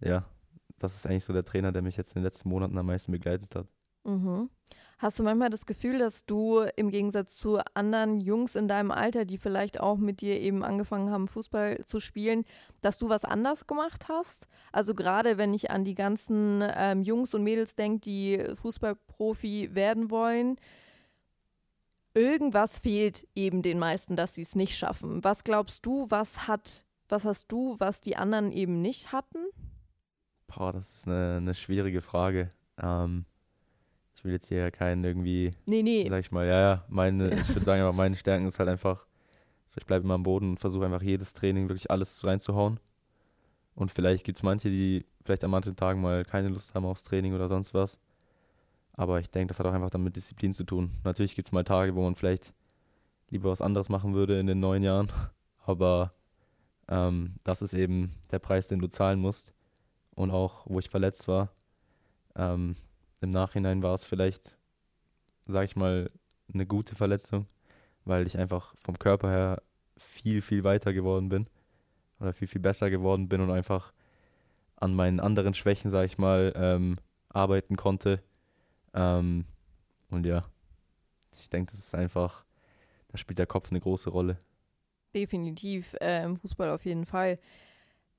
ja, das ist eigentlich so der Trainer, der mich jetzt in den letzten Monaten am meisten begleitet hat.
Mhm. Hast du manchmal das Gefühl, dass du im Gegensatz zu anderen Jungs in deinem Alter, die vielleicht auch mit dir eben angefangen haben, Fußball zu spielen, dass du was anders gemacht hast? Also gerade wenn ich an die ganzen ähm, Jungs und Mädels denke, die Fußballprofi werden wollen, irgendwas fehlt eben den meisten, dass sie es nicht schaffen. Was glaubst du, was hat, was hast du, was die anderen eben nicht hatten?
Boah, das ist eine, eine schwierige Frage. Ähm, ich will jetzt hier keinen irgendwie,
nee, nee.
sag ich mal, ja, ja, meine, ich würde sagen, aber meine Stärken ist halt einfach, so ich bleibe immer am Boden und versuche einfach jedes Training wirklich alles reinzuhauen. Und vielleicht gibt es manche, die vielleicht an manchen Tagen mal keine Lust haben aufs Training oder sonst was. Aber ich denke, das hat auch einfach damit Disziplin zu tun. Natürlich gibt es mal Tage, wo man vielleicht lieber was anderes machen würde in den neun Jahren. Aber ähm, das ist eben der Preis, den du zahlen musst. Und auch, wo ich verletzt war, ähm, im Nachhinein war es vielleicht, sag ich mal, eine gute Verletzung, weil ich einfach vom Körper her viel, viel weiter geworden bin oder viel, viel besser geworden bin und einfach an meinen anderen Schwächen, sag ich mal, ähm, arbeiten konnte. Ähm, und ja, ich denke, das ist einfach, da spielt der Kopf eine große Rolle.
Definitiv, äh, im Fußball auf jeden Fall.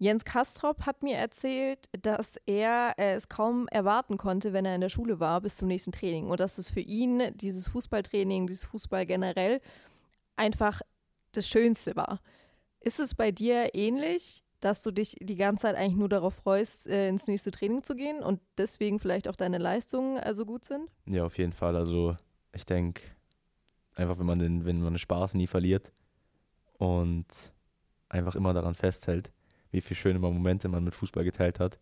Jens Kastrop hat mir erzählt, dass er äh, es kaum erwarten konnte, wenn er in der Schule war, bis zum nächsten Training. Und dass es für ihn, dieses Fußballtraining, dieses Fußball generell, einfach das Schönste war. Ist es bei dir ähnlich, dass du dich die ganze Zeit eigentlich nur darauf freust, äh, ins nächste Training zu gehen und deswegen vielleicht auch deine Leistungen äh, so gut sind?
Ja, auf jeden Fall. Also ich denke, einfach wenn man den, wenn man den Spaß nie verliert und einfach immer daran festhält, wie viele schöne Momente man mit Fußball geteilt hat.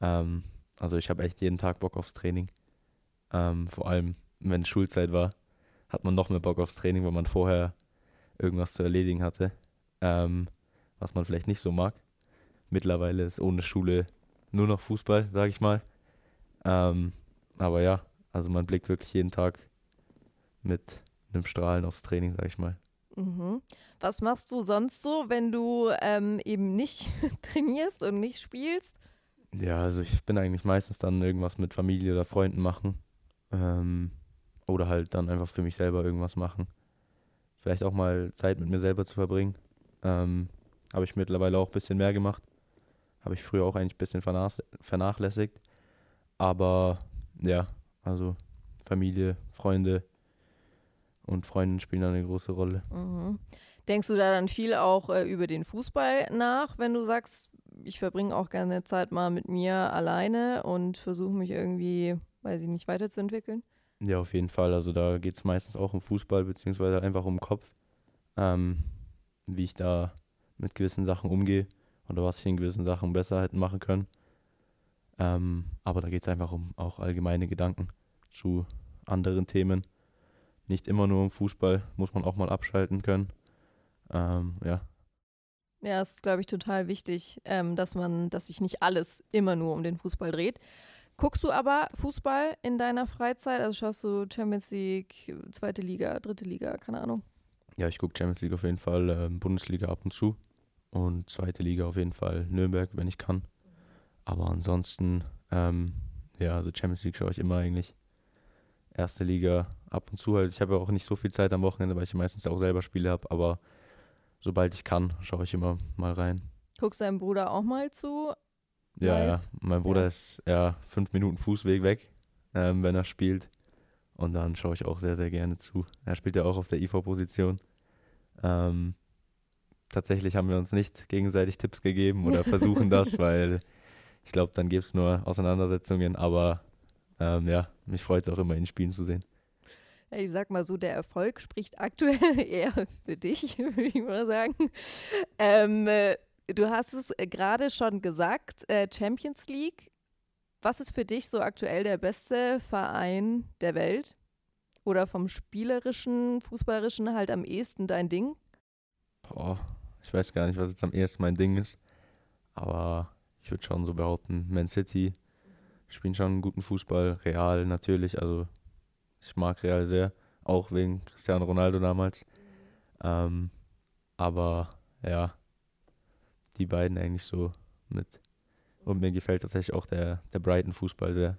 Ähm, also ich habe echt jeden Tag Bock aufs Training. Ähm, vor allem, wenn Schulzeit war, hat man noch mehr Bock aufs Training, weil man vorher irgendwas zu erledigen hatte, ähm, was man vielleicht nicht so mag. Mittlerweile ist ohne Schule nur noch Fußball, sage ich mal. Ähm, aber ja, also man blickt wirklich jeden Tag mit einem Strahlen aufs Training, sage ich mal.
Mhm. Was machst du sonst so, wenn du ähm, eben nicht trainierst und nicht spielst?
Ja, also ich bin eigentlich meistens dann irgendwas mit Familie oder Freunden machen. Ähm, oder halt dann einfach für mich selber irgendwas machen. Vielleicht auch mal Zeit mit mir selber zu verbringen. Ähm, Habe ich mittlerweile auch ein bisschen mehr gemacht. Habe ich früher auch eigentlich ein bisschen vernachlässigt. Aber ja, also Familie, Freunde und Freundinnen spielen da eine große Rolle.
Mhm. Denkst du da dann viel auch äh, über den Fußball nach, wenn du sagst, ich verbringe auch gerne Zeit mal mit mir alleine und versuche mich irgendwie, weiß ich nicht, weiterzuentwickeln?
Ja, auf jeden Fall. Also da geht es meistens auch um Fußball, beziehungsweise einfach um den Kopf, ähm, wie ich da mit gewissen Sachen umgehe oder was ich in gewissen Sachen besser hätte machen können. Ähm, aber da geht es einfach um auch allgemeine Gedanken zu anderen Themen. Nicht immer nur um Fußball, muss man auch mal abschalten können. Ähm, ja.
Ja, es ist, glaube ich, total wichtig, ähm, dass man, dass sich nicht alles immer nur um den Fußball dreht. Guckst du aber Fußball in deiner Freizeit? Also schaust du Champions League, zweite Liga, dritte Liga, keine Ahnung?
Ja, ich gucke Champions League auf jeden Fall, äh, Bundesliga ab und zu und zweite Liga auf jeden Fall Nürnberg, wenn ich kann. Aber ansonsten, ähm, ja, also Champions League schaue ich immer eigentlich. Erste Liga ab und zu halt. Ich habe ja auch nicht so viel Zeit am Wochenende, weil ich meistens auch selber Spiele habe, aber sobald ich kann, schaue ich immer mal rein.
Guckst deinem Bruder auch mal zu?
Ja, live? ja. Mein Bruder ja. ist ja fünf Minuten Fußweg weg, ähm, wenn er spielt. Und dann schaue ich auch sehr, sehr gerne zu. Er spielt ja auch auf der IV-Position. Ähm, tatsächlich haben wir uns nicht gegenseitig Tipps gegeben oder versuchen das, weil ich glaube, dann gibt es nur Auseinandersetzungen. Aber ähm, ja, mich freut es auch immer, ihn spielen zu sehen.
Ich sag mal so, der Erfolg spricht aktuell eher für dich, würde ich mal sagen. Ähm, äh, du hast es äh, gerade schon gesagt, äh, Champions League. Was ist für dich so aktuell der beste Verein der Welt? Oder vom spielerischen, fußballerischen halt am ehesten dein Ding?
Boah, ich weiß gar nicht, was jetzt am ehesten mein Ding ist. Aber ich würde schon so behaupten, Man City spielen schon einen guten Fußball. Real natürlich, also ich mag Real sehr. Auch wegen Cristiano Ronaldo damals. Ähm, aber ja, die beiden eigentlich so mit. Und mir gefällt tatsächlich auch der, der Brighton-Fußball sehr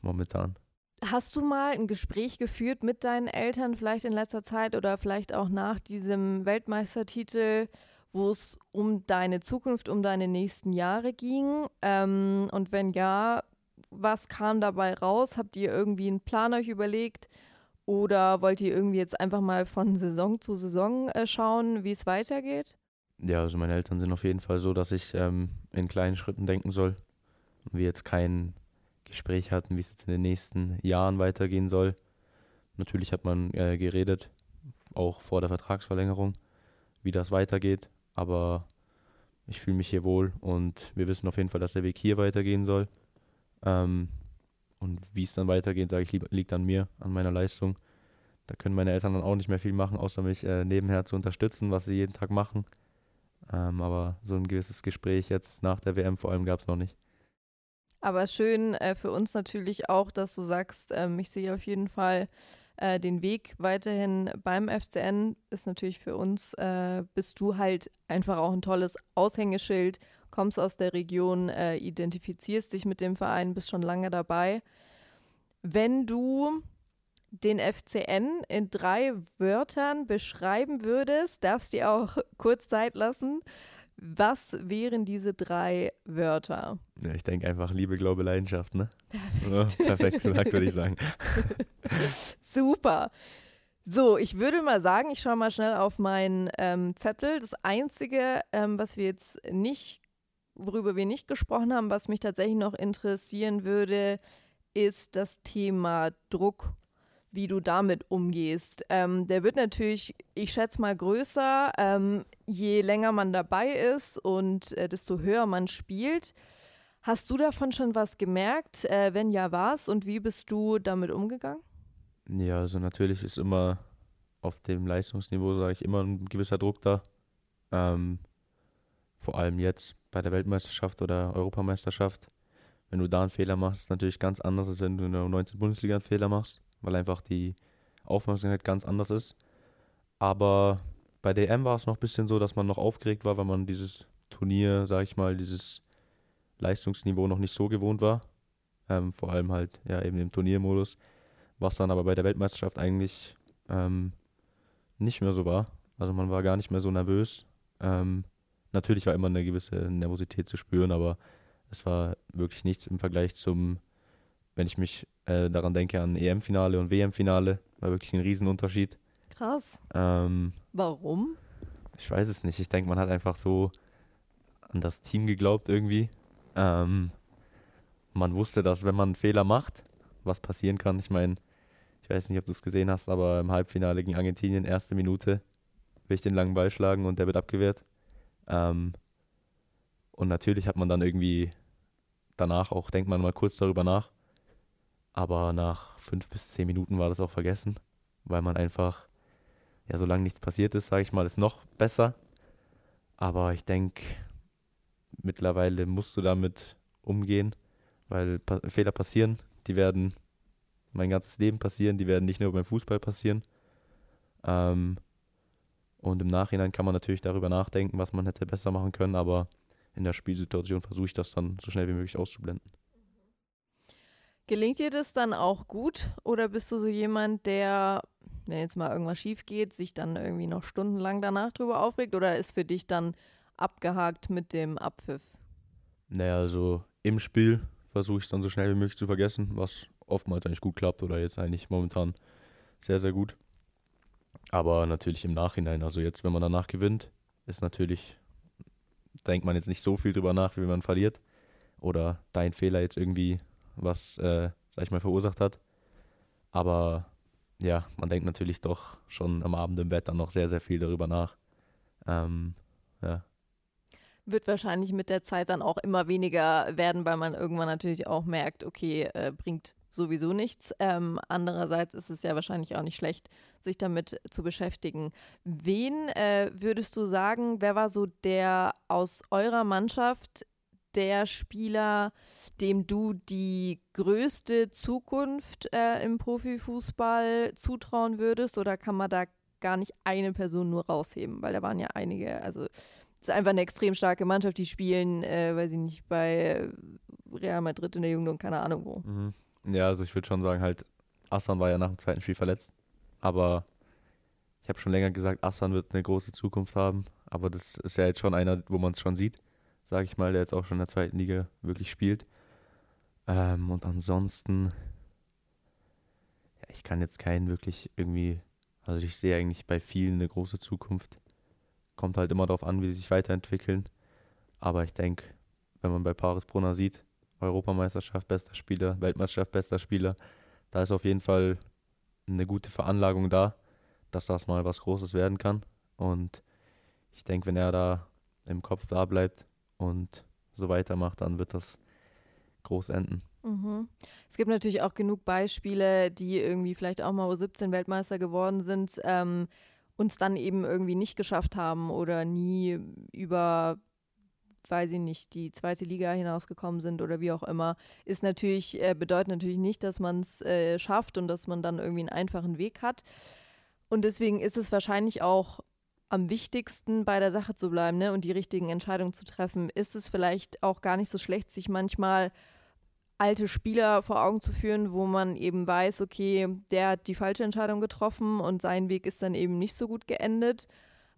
momentan.
Hast du mal ein Gespräch geführt mit deinen Eltern, vielleicht in letzter Zeit oder vielleicht auch nach diesem Weltmeistertitel, wo es um deine Zukunft, um deine nächsten Jahre ging? Ähm, und wenn ja, was kam dabei raus? Habt ihr irgendwie einen Plan euch überlegt? Oder wollt ihr irgendwie jetzt einfach mal von Saison zu Saison äh, schauen, wie es weitergeht?
Ja, also meine Eltern sind auf jeden Fall so, dass ich ähm, in kleinen Schritten denken soll. Und wir jetzt kein Gespräch hatten, wie es jetzt in den nächsten Jahren weitergehen soll. Natürlich hat man äh, geredet, auch vor der Vertragsverlängerung, wie das weitergeht. Aber ich fühle mich hier wohl und wir wissen auf jeden Fall, dass der Weg hier weitergehen soll. Ähm, und wie es dann weitergeht, sage ich, liegt an mir, an meiner Leistung. Da können meine Eltern dann auch nicht mehr viel machen, außer mich äh, nebenher zu unterstützen, was sie jeden Tag machen. Ähm, aber so ein gewisses Gespräch jetzt nach der WM vor allem gab es noch nicht.
Aber schön äh, für uns natürlich auch, dass du sagst, ähm, ich sehe auf jeden Fall äh, den Weg weiterhin beim FCN. Ist natürlich für uns, äh, bist du halt einfach auch ein tolles Aushängeschild, kommst aus der Region, äh, identifizierst dich mit dem Verein, bist schon lange dabei. Wenn du den FCN in drei Wörtern beschreiben würdest, darfst du auch kurz Zeit lassen. Was wären diese drei Wörter?
Ja, ich denke einfach Liebe, Glaube, Leidenschaft, ne? Perfekt, oh, perfekt gesagt, würde ich sagen.
Super. So, ich würde mal sagen, ich schaue mal schnell auf meinen ähm, Zettel. Das Einzige, ähm, was wir jetzt nicht, worüber wir nicht gesprochen haben, was mich tatsächlich noch interessieren würde, ist das Thema Druck wie du damit umgehst. Ähm, der wird natürlich, ich schätze mal, größer, ähm, je länger man dabei ist und äh, desto höher man spielt. Hast du davon schon was gemerkt? Äh, wenn ja, was? Und wie bist du damit umgegangen?
Ja, also natürlich ist immer auf dem Leistungsniveau, sage ich, immer ein gewisser Druck da. Ähm, vor allem jetzt bei der Weltmeisterschaft oder Europameisterschaft. Wenn du da einen Fehler machst, ist es natürlich ganz anders, als wenn du in der 19. Bundesliga einen Fehler machst, weil einfach die Aufmerksamkeit ganz anders ist. Aber bei DM war es noch ein bisschen so, dass man noch aufgeregt war, weil man dieses Turnier, sage ich mal, dieses Leistungsniveau noch nicht so gewohnt war. Ähm, vor allem halt ja eben im Turniermodus, was dann aber bei der Weltmeisterschaft eigentlich ähm, nicht mehr so war. Also man war gar nicht mehr so nervös. Ähm, natürlich war immer eine gewisse Nervosität zu spüren, aber es war wirklich nichts im Vergleich zum, wenn ich mich äh, daran denke, an EM-Finale und WM-Finale, war wirklich ein Riesenunterschied.
Krass.
Ähm,
Warum?
ich weiß es nicht. Ich denke, man hat einfach so an das Team geglaubt irgendwie. Ähm, man wusste, dass wenn man einen Fehler macht, was passieren kann. Ich meine, ich weiß nicht, ob du es gesehen hast, aber im Halbfinale gegen Argentinien, erste Minute, will ich den langen Ball schlagen und der wird abgewehrt. Ähm, und natürlich hat man dann irgendwie danach auch, denkt man mal kurz darüber nach. Aber nach fünf bis zehn Minuten war das auch vergessen, weil man einfach, ja, solange nichts passiert ist, sage ich mal, ist noch besser. Aber ich denke, mittlerweile musst du damit umgehen, weil pa Fehler passieren, die werden mein ganzes Leben passieren, die werden nicht nur beim Fußball passieren. Ähm, und im Nachhinein kann man natürlich darüber nachdenken, was man hätte besser machen können, aber in der Spielsituation versuche ich das dann so schnell wie möglich auszublenden.
Gelingt dir das dann auch gut oder bist du so jemand, der, wenn jetzt mal irgendwas schief geht, sich dann irgendwie noch stundenlang danach drüber aufregt oder ist für dich dann abgehakt mit dem Abpfiff?
Naja, also im Spiel versuche ich es dann so schnell wie möglich zu vergessen, was oftmals eigentlich gut klappt oder jetzt eigentlich momentan sehr, sehr gut. Aber natürlich im Nachhinein, also jetzt, wenn man danach gewinnt, ist natürlich, denkt man jetzt nicht so viel drüber nach, wie wenn man verliert. Oder dein Fehler jetzt irgendwie was, äh, sag ich mal, verursacht hat. Aber ja, man denkt natürlich doch schon am Abend im Bett dann noch sehr, sehr viel darüber nach. Ähm, ja.
Wird wahrscheinlich mit der Zeit dann auch immer weniger werden, weil man irgendwann natürlich auch merkt, okay, äh, bringt sowieso nichts. Ähm, andererseits ist es ja wahrscheinlich auch nicht schlecht, sich damit zu beschäftigen. Wen äh, würdest du sagen, wer war so der aus eurer Mannschaft, der Spieler, dem du die größte Zukunft äh, im Profifußball zutrauen würdest? Oder kann man da gar nicht eine Person nur rausheben? Weil da waren ja einige, also es ist einfach eine extrem starke Mannschaft, die spielen, äh, weiß ich nicht, bei Real Madrid in der Jugend und keine Ahnung wo.
Mhm. Ja, also ich würde schon sagen, halt, Assan war ja nach dem zweiten Spiel verletzt. Aber ich habe schon länger gesagt, Assan wird eine große Zukunft haben. Aber das ist ja jetzt schon einer, wo man es schon sieht, sage ich mal, der jetzt auch schon in der zweiten Liga wirklich spielt. Ähm, und ansonsten, ja, ich kann jetzt keinen wirklich irgendwie, also ich sehe eigentlich bei vielen eine große Zukunft. Kommt halt immer darauf an, wie sie sich weiterentwickeln. Aber ich denke, wenn man bei Paris Brunner sieht, Europameisterschaft bester Spieler, Weltmeisterschaft bester Spieler, da ist auf jeden Fall eine gute Veranlagung da, dass das mal was Großes werden kann. Und ich denke, wenn er da im Kopf da bleibt und so weitermacht, dann wird das groß enden.
Mhm. Es gibt natürlich auch genug Beispiele, die irgendwie vielleicht auch mal U17 Weltmeister geworden sind, ähm, uns dann eben irgendwie nicht geschafft haben oder nie über weiß ich nicht, die zweite Liga hinausgekommen sind oder wie auch immer, ist natürlich, äh, bedeutet natürlich nicht, dass man es äh, schafft und dass man dann irgendwie einen einfachen Weg hat. Und deswegen ist es wahrscheinlich auch am wichtigsten, bei der Sache zu bleiben ne, und die richtigen Entscheidungen zu treffen. Ist es vielleicht auch gar nicht so schlecht, sich manchmal alte Spieler vor Augen zu führen, wo man eben weiß, okay, der hat die falsche Entscheidung getroffen und sein Weg ist dann eben nicht so gut geendet.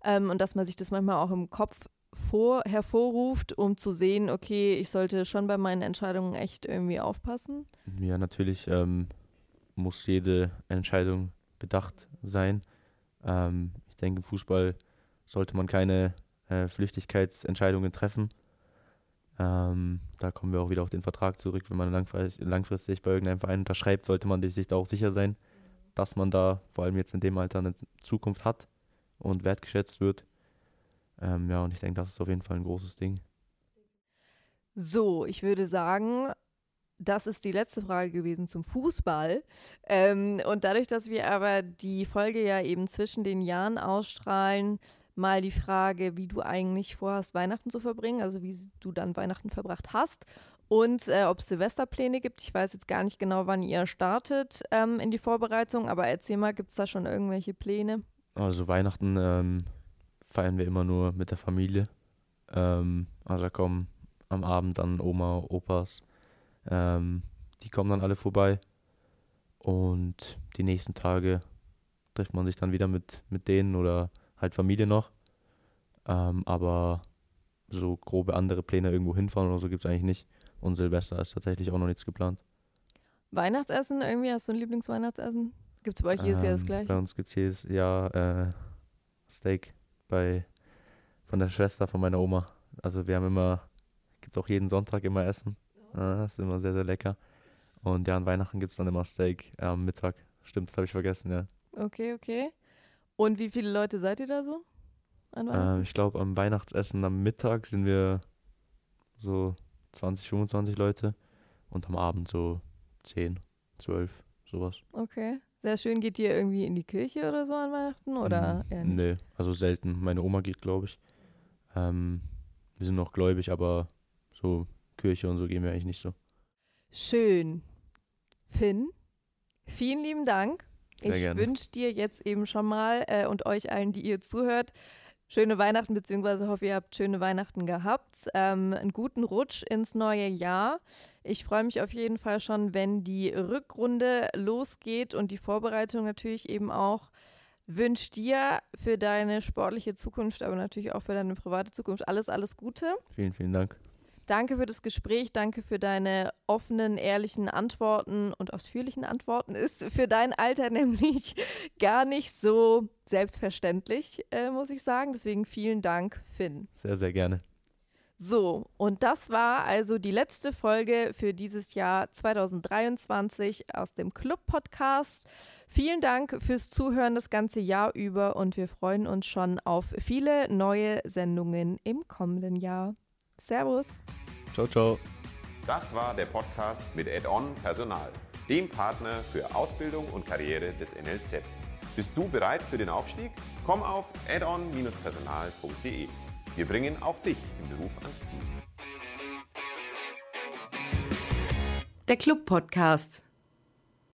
Ähm, und dass man sich das manchmal auch im Kopf vor, hervorruft, um zu sehen, okay, ich sollte schon bei meinen Entscheidungen echt irgendwie aufpassen?
Ja, natürlich ähm, muss jede Entscheidung bedacht sein. Ähm, ich denke, im Fußball sollte man keine äh, Flüchtigkeitsentscheidungen treffen. Ähm, da kommen wir auch wieder auf den Vertrag zurück. Wenn man langfristig, langfristig bei irgendeinem Verein unterschreibt, sollte man sich da auch sicher sein, dass man da vor allem jetzt in dem Alter eine Zukunft hat und wertgeschätzt wird. Ähm, ja, und ich denke, das ist auf jeden Fall ein großes Ding.
So, ich würde sagen, das ist die letzte Frage gewesen zum Fußball. Ähm, und dadurch, dass wir aber die Folge ja eben zwischen den Jahren ausstrahlen, mal die Frage, wie du eigentlich vorhast, Weihnachten zu verbringen, also wie du dann Weihnachten verbracht hast und äh, ob es Silvesterpläne gibt. Ich weiß jetzt gar nicht genau, wann ihr startet ähm, in die Vorbereitung, aber erzähl mal, gibt es da schon irgendwelche Pläne?
Also Weihnachten ähm, feiern wir immer nur mit der Familie. Ähm, also kommen am Abend dann Oma, Opas, ähm, die kommen dann alle vorbei. Und die nächsten Tage trifft man sich dann wieder mit, mit denen oder halt Familie noch. Ähm, aber so grobe andere Pläne irgendwo hinfahren oder so gibt es eigentlich nicht. Und Silvester ist tatsächlich auch noch nichts geplant.
Weihnachtsessen irgendwie? Hast du ein Lieblingsweihnachtsessen? Gibt es bei euch jedes Jahr das
Ähm,
gleiche?
Bei uns gibt es jedes Jahr äh, Steak bei, von der Schwester von meiner Oma. Also wir haben immer, gibt es auch jeden Sonntag immer Essen. Ah, das ist immer sehr, sehr lecker. Und ja, an Weihnachten gibt es dann immer Steak äh, am Mittag. Stimmt, das habe ich vergessen, ja.
Okay, okay. Und wie viele Leute seid ihr da so? An Weihnachten?
Ähm, ich glaube, am Weihnachtsessen am Mittag sind wir so 20, 25 Leute und am Abend so 10, 12, sowas.
Okay. Sehr schön. Geht ihr irgendwie in die Kirche oder so an Weihnachten? Oder nicht?
Nee, also selten. Meine Oma geht, glaube ich. Ähm, wir sind noch gläubig, aber so Kirche und so gehen wir eigentlich nicht so.
Schön. Finn, vielen lieben Dank.
Sehr
ich wünsche dir jetzt eben schon mal äh, und euch allen, die ihr zuhört, schöne Weihnachten, beziehungsweise hoffe, ihr habt schöne Weihnachten gehabt. Ähm, einen guten Rutsch ins neue Jahr. Ich freue mich auf jeden Fall schon, wenn die Rückrunde losgeht und die Vorbereitung natürlich eben auch. Wünsche dir für deine sportliche Zukunft, aber natürlich auch für deine private Zukunft alles, alles Gute.
Vielen, vielen Dank.
Danke für das Gespräch, danke für deine offenen, ehrlichen Antworten und ausführlichen Antworten. Ist für dein Alter nämlich gar nicht so selbstverständlich, äh, muss ich sagen. Deswegen vielen Dank, Finn.
Sehr, sehr gerne.
So, und das war also die letzte Folge für dieses Jahr 2023 aus dem Club-Podcast. Vielen Dank fürs Zuhören das ganze Jahr über und wir freuen uns schon auf viele neue Sendungen im kommenden Jahr. Servus!
Ciao, ciao.
Das war der Podcast mit Add-on Personal, dem Partner für Ausbildung und Karriere des NLZ. Bist du bereit für den Aufstieg? Komm auf addon-personal.de. Wir bringen auch dich im Beruf ans Ziel.
Der Club Podcast.